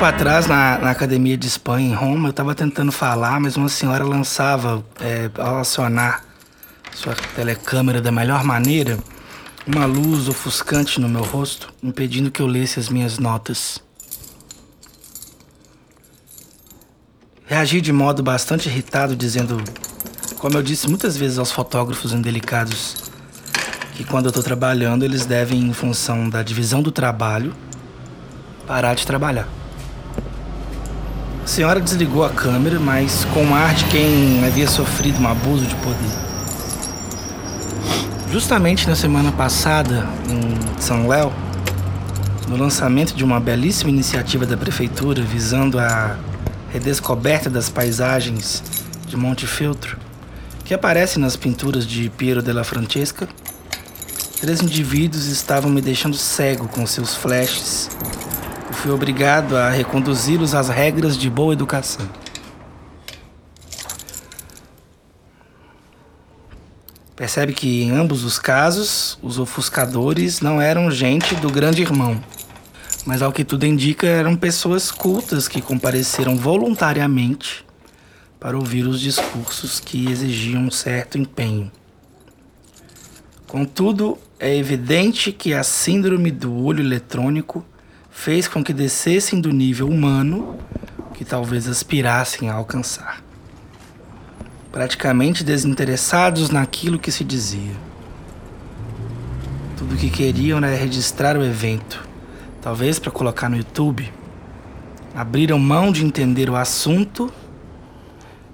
tempo atrás, na, na academia de Espanha, em Roma, eu estava tentando falar, mas uma senhora lançava, é, ao acionar sua telecâmera da melhor maneira, uma luz ofuscante no meu rosto, impedindo que eu lesse as minhas notas. Reagi de modo bastante irritado, dizendo, como eu disse muitas vezes aos fotógrafos indelicados, que quando eu estou trabalhando, eles devem, em função da divisão do trabalho, parar de trabalhar. A senhora desligou a câmera, mas com o ar de quem havia sofrido um abuso de poder. Justamente na semana passada, em São Léo, no lançamento de uma belíssima iniciativa da prefeitura visando a redescoberta das paisagens de Monte Feltro, que aparece nas pinturas de Piero della Francesca, três indivíduos estavam me deixando cego com seus flashes. Fui obrigado a reconduzi-los às regras de boa educação. Percebe que em ambos os casos, os ofuscadores não eram gente do grande irmão, mas ao que tudo indica, eram pessoas cultas que compareceram voluntariamente para ouvir os discursos que exigiam um certo empenho. Contudo, é evidente que a síndrome do olho eletrônico fez com que descessem do nível humano que talvez aspirassem a alcançar praticamente desinteressados naquilo que se dizia. Tudo o que queriam era registrar o evento, talvez para colocar no YouTube. Abriram mão de entender o assunto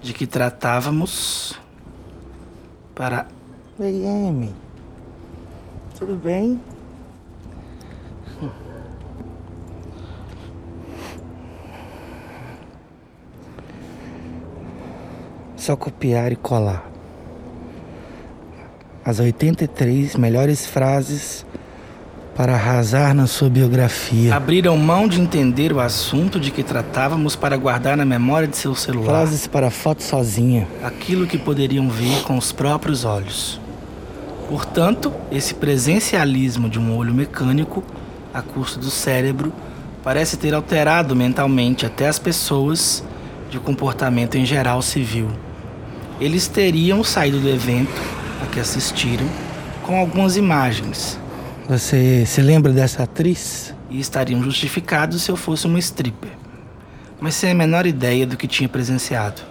de que tratávamos para. Oi, Amy. Tudo bem? Só copiar e colar. As 83 melhores frases para arrasar na sua biografia. Abriram mão de entender o assunto de que tratávamos para guardar na memória de seu celular. Frases para foto sozinha. Aquilo que poderiam ver com os próprios olhos. Portanto, esse presencialismo de um olho mecânico, a custo do cérebro, parece ter alterado mentalmente até as pessoas de comportamento em geral civil. Eles teriam saído do evento a que assistiram com algumas imagens. Você se lembra dessa atriz? E estariam justificados se eu fosse uma stripper. Mas sem a menor ideia do que tinha presenciado.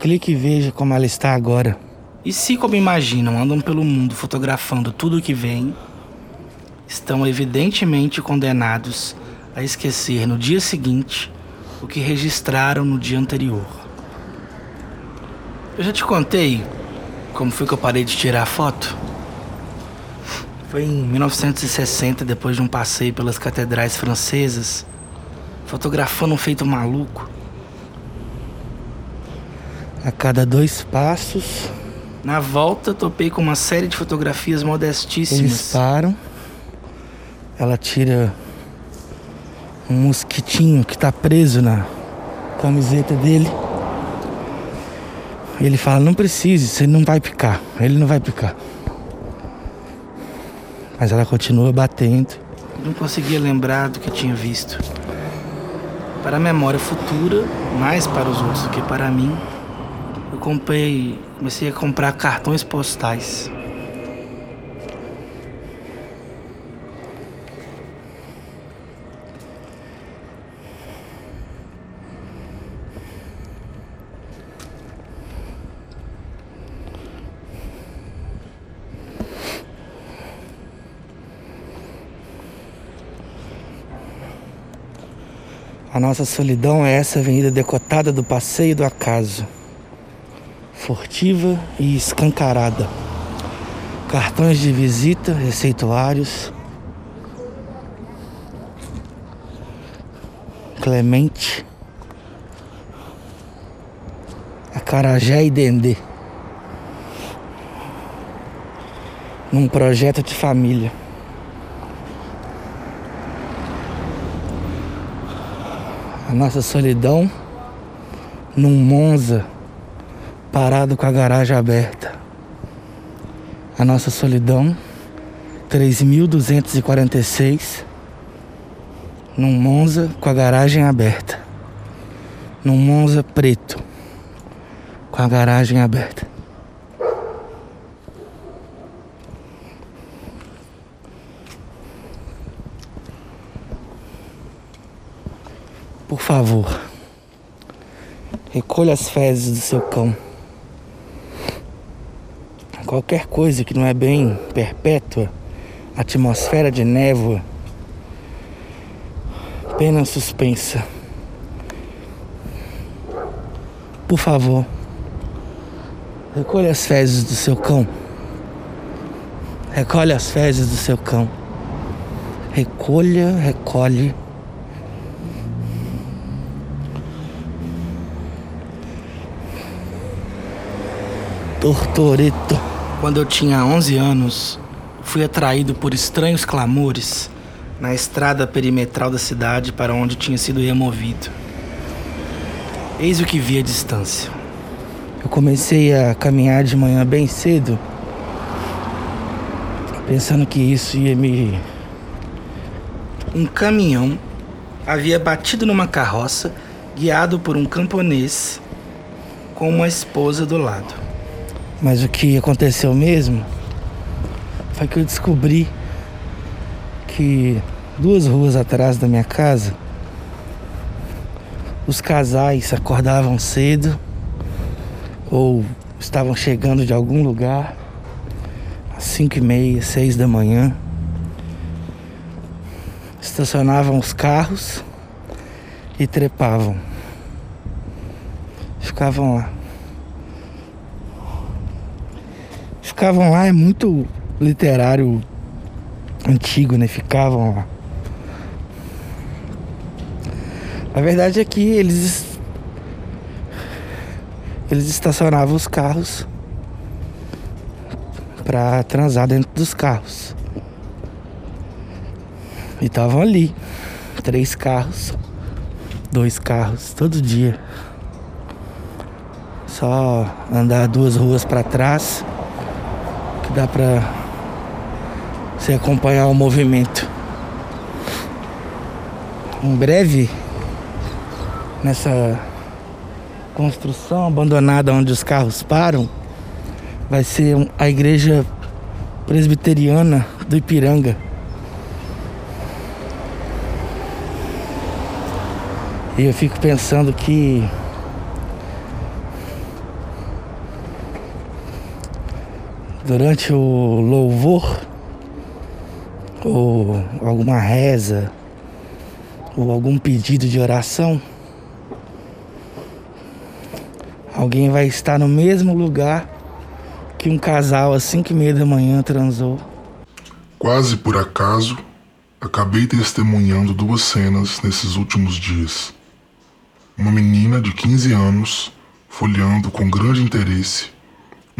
Clique e veja como ela está agora. E se, como imaginam, andam pelo mundo fotografando tudo o que vem, estão evidentemente condenados a esquecer no dia seguinte o que registraram no dia anterior. Eu já te contei como foi que eu parei de tirar foto? Foi em 1960, depois de um passeio pelas catedrais francesas, fotografando um feito maluco. A cada dois passos. Na volta, topei com uma série de fotografias modestíssimas. Eles param. Ela tira um mosquitinho que tá preso na camiseta dele. E ele fala, não precise, você não vai picar. Ele não vai picar. Mas ela continua batendo. Não conseguia lembrar do que tinha visto. Para a memória futura, mais para os outros do que para mim, eu comprei, comecei a comprar cartões postais. A nossa solidão é essa avenida decotada do passeio do acaso, furtiva e escancarada. Cartões de visita, receituários. Clemente. Acarajé e Dendê. Num projeto de família. A nossa solidão num Monza parado com a garagem aberta. A nossa solidão 3246 num Monza com a garagem aberta. Num Monza preto com a garagem aberta. Por favor, recolha as fezes do seu cão. Qualquer coisa que não é bem perpétua, atmosfera de névoa, pena suspensa. Por favor, recolha as fezes do seu cão. Recolhe as fezes do seu cão. Recolha, recolhe. Tortoreto. Quando eu tinha 11 anos, fui atraído por estranhos clamores na estrada perimetral da cidade para onde tinha sido removido. Eis o que vi à distância. Eu comecei a caminhar de manhã bem cedo, pensando que isso ia me. Um caminhão havia batido numa carroça guiado por um camponês com uma esposa do lado. Mas o que aconteceu mesmo foi que eu descobri que duas ruas atrás da minha casa os casais acordavam cedo ou estavam chegando de algum lugar às cinco e meia, seis da manhã. Estacionavam os carros e trepavam. Ficavam lá. Ficavam lá é muito literário antigo, né? Ficavam lá. A verdade é que eles eles estacionavam os carros para transar dentro dos carros. E estavam ali, três carros, dois carros todo dia. Só andar duas ruas para trás que dá para você acompanhar o movimento. Em breve, nessa construção abandonada onde os carros param, vai ser a igreja presbiteriana do Ipiranga. E eu fico pensando que durante o louvor ou alguma reza ou algum pedido de oração, alguém vai estar no mesmo lugar que um casal às cinco e meia da manhã transou. Quase por acaso, acabei testemunhando duas cenas nesses últimos dias. Uma menina de 15 anos folheando com grande interesse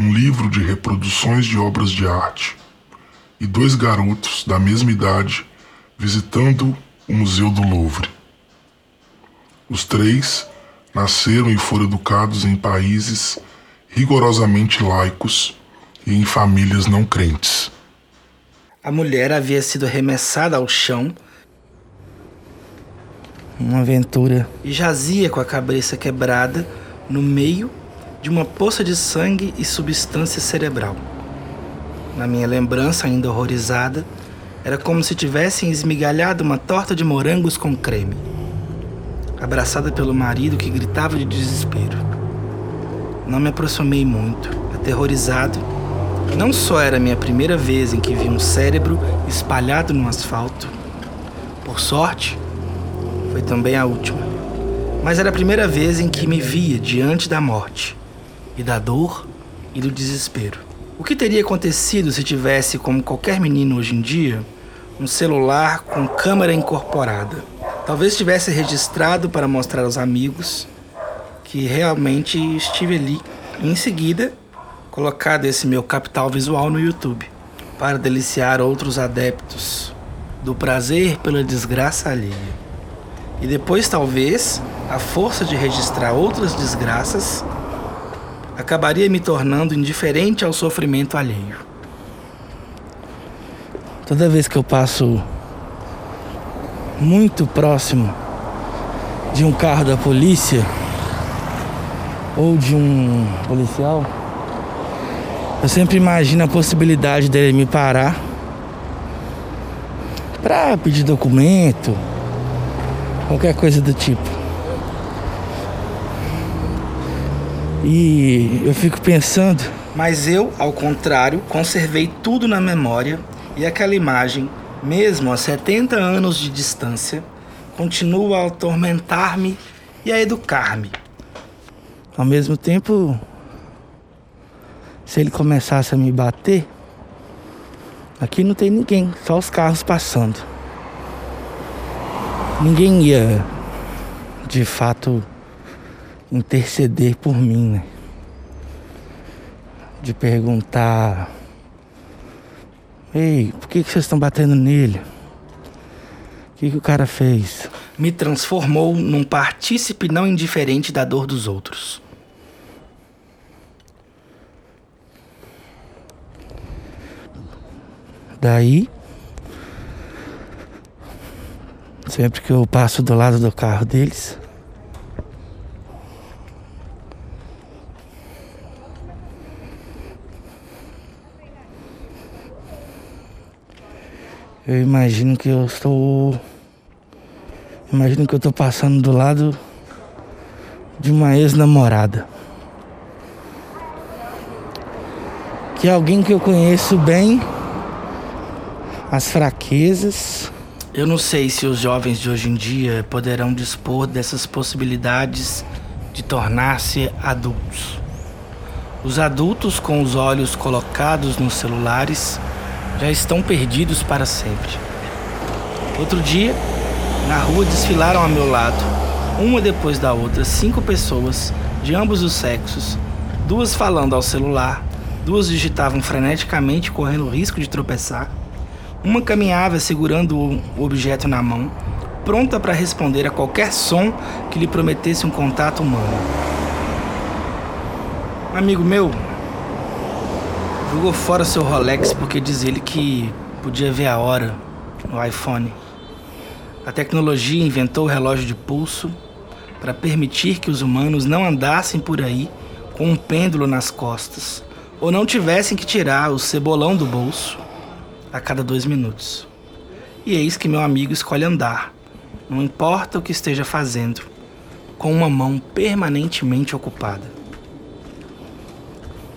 um livro de reproduções de obras de arte e dois garotos da mesma idade visitando o Museu do Louvre. Os três nasceram e foram educados em países rigorosamente laicos e em famílias não crentes. A mulher havia sido arremessada ao chão. Uma aventura. E jazia com a cabeça quebrada no meio de uma poça de sangue e substância cerebral. Na minha lembrança, ainda horrorizada, era como se tivessem esmigalhado uma torta de morangos com creme abraçada pelo marido que gritava de desespero. Não me aproximei muito, aterrorizado. Não só era a minha primeira vez em que vi um cérebro espalhado no asfalto. Por sorte, foi também a última. Mas era a primeira vez em que me via diante da morte, e da dor e do desespero. O que teria acontecido se tivesse, como qualquer menino hoje em dia, um celular com câmera incorporada? Talvez tivesse registrado para mostrar aos amigos que realmente estive ali. Em seguida, colocado esse meu capital visual no YouTube para deliciar outros adeptos do prazer pela desgraça alheia. E depois, talvez, a força de registrar outras desgraças acabaria me tornando indiferente ao sofrimento alheio. Toda vez que eu passo muito próximo de um carro da polícia ou de um policial, eu sempre imagino a possibilidade dele me parar para pedir documento, qualquer coisa do tipo. E eu fico pensando. Mas eu, ao contrário, conservei tudo na memória e aquela imagem, mesmo a 70 anos de distância, continua a atormentar-me e a educar-me. Ao mesmo tempo, se ele começasse a me bater, aqui não tem ninguém, só os carros passando. Ninguém ia, de fato, interceder por mim, né? De perguntar: Ei, por que, que vocês estão batendo nele? O que, que o cara fez? Me transformou num partícipe não indiferente da dor dos outros. Daí, sempre que eu passo do lado do carro deles, Eu imagino que eu estou. Imagino que eu estou passando do lado de uma ex-namorada. Que é alguém que eu conheço bem, as fraquezas. Eu não sei se os jovens de hoje em dia poderão dispor dessas possibilidades de tornar-se adultos. Os adultos com os olhos colocados nos celulares já estão perdidos para sempre. Outro dia, na rua desfilaram a meu lado, uma depois da outra, cinco pessoas de ambos os sexos, duas falando ao celular, duas digitavam freneticamente, correndo o risco de tropeçar. Uma caminhava segurando o objeto na mão, pronta para responder a qualquer som que lhe prometesse um contato humano. Um amigo meu Jogou fora seu Rolex porque diz ele que podia ver a hora no iPhone. A tecnologia inventou o relógio de pulso para permitir que os humanos não andassem por aí com um pêndulo nas costas ou não tivessem que tirar o cebolão do bolso a cada dois minutos. E eis que meu amigo escolhe andar, não importa o que esteja fazendo, com uma mão permanentemente ocupada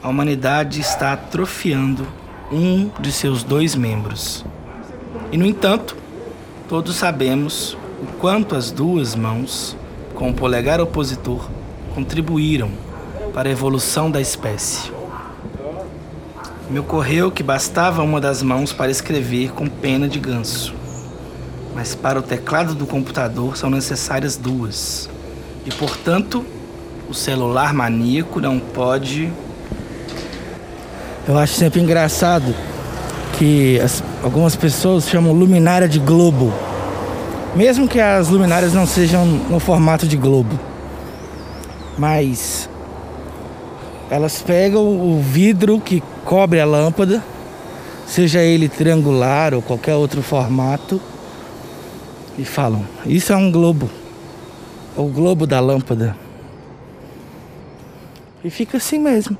a humanidade está atrofiando um de seus dois membros. E, no entanto, todos sabemos o quanto as duas mãos, com o polegar opositor, contribuíram para a evolução da espécie. Me ocorreu que bastava uma das mãos para escrever com pena de ganso, mas para o teclado do computador são necessárias duas. E, portanto, o celular maníaco não pode eu acho sempre engraçado que as, algumas pessoas chamam luminária de globo. Mesmo que as luminárias não sejam no formato de globo. Mas elas pegam o vidro que cobre a lâmpada, seja ele triangular ou qualquer outro formato, e falam: Isso é um globo. É o globo da lâmpada. E fica assim mesmo,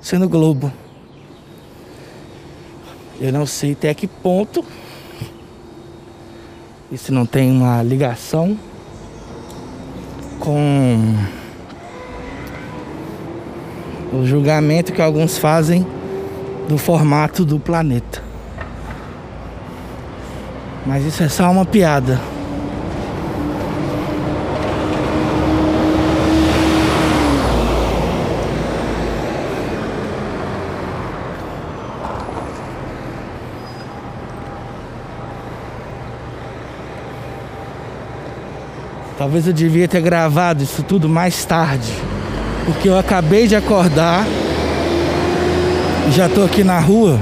sendo globo. Eu não sei até que ponto isso não tem uma ligação com o julgamento que alguns fazem do formato do planeta. Mas isso é só uma piada. Talvez eu devia ter gravado isso tudo mais tarde. Porque eu acabei de acordar. Já tô aqui na rua.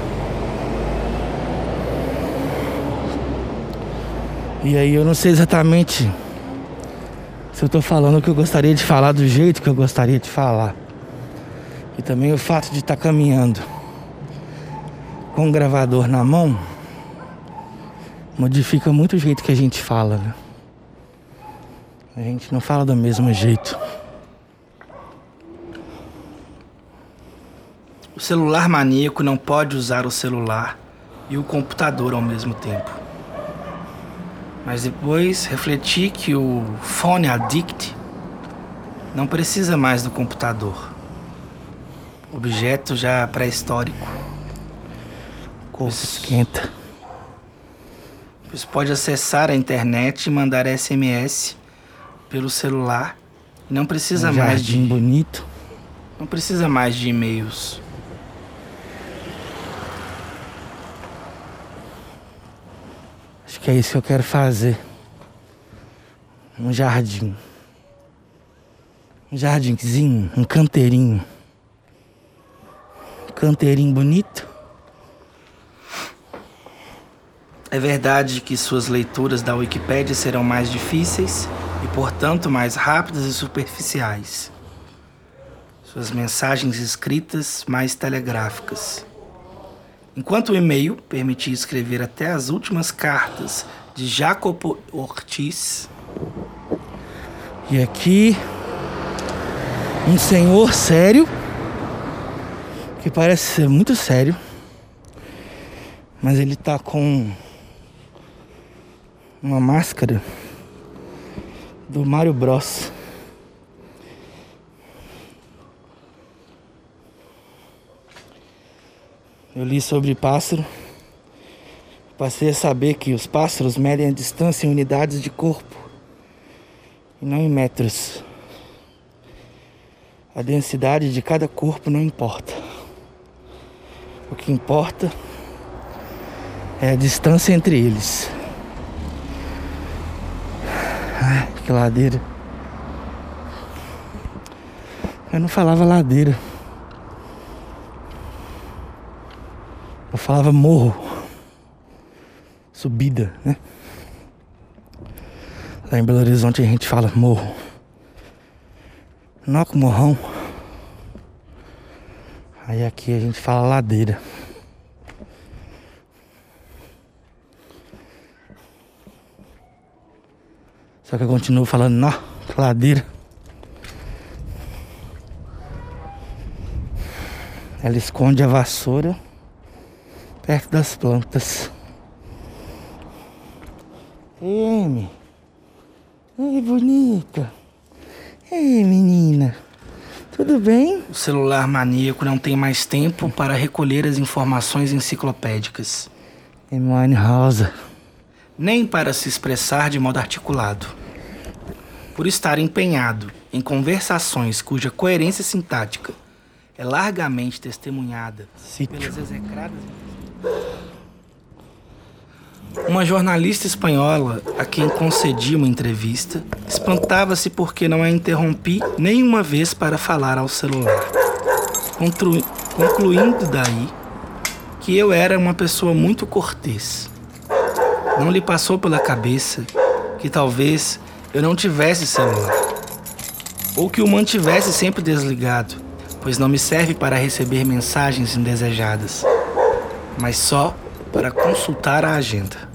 E aí eu não sei exatamente se eu tô falando o que eu gostaria de falar do jeito que eu gostaria de falar. E também o fato de estar tá caminhando com um gravador na mão modifica muito o jeito que a gente fala, né? A gente não fala do mesmo jeito. O celular maníaco não pode usar o celular e o computador ao mesmo tempo. Mas depois refleti que o phone addict não precisa mais do computador. Objeto já pré-histórico. O corpo esquenta. Pois pode acessar a internet e mandar SMS pelo celular. Não precisa um mais de jardim bonito. não precisa mais de e-mails. Acho que é isso que eu quero fazer. Um jardim. Um jardinzinho, um canteirinho. Um canteirinho bonito. É verdade que suas leituras da Wikipédia serão mais difíceis e, portanto, mais rápidas e superficiais. Suas mensagens escritas mais telegráficas. Enquanto o e-mail permitia escrever até as últimas cartas de Jacopo Ortiz, E aqui, um senhor sério, que parece ser muito sério, mas ele tá com uma máscara do Mario Bros. Eu li sobre pássaro. Passei a saber que os pássaros medem a distância em unidades de corpo e não em metros. A densidade de cada corpo não importa. O que importa é a distância entre eles. Ai, que ladeira. Eu não falava ladeira. Eu falava morro. Subida, né? Lá em Belo Horizonte a gente fala morro. Noco morrão. Aí aqui a gente fala ladeira. Só que eu continuo falando nó, ladeira. Ela esconde a vassoura perto das plantas. Amy. Ei, bonita. Ei, menina. Tudo bem? o celular maníaco não tem mais tempo para recolher as informações enciclopédicas, Hermione Rosa. nem para se expressar de modo articulado. Por estar empenhado em conversações cuja coerência sintática é largamente testemunhada Sítio. pelas execradas. Uma jornalista espanhola a quem concedi uma entrevista espantava-se porque não a interrompi nenhuma vez para falar ao celular, Conclu- concluindo daí que eu era uma pessoa muito cortês. Não lhe passou pela cabeça que talvez eu não tivesse celular, ou que o mantivesse sempre desligado, pois não me serve para receber mensagens indesejadas, mas só para consultar a agenda.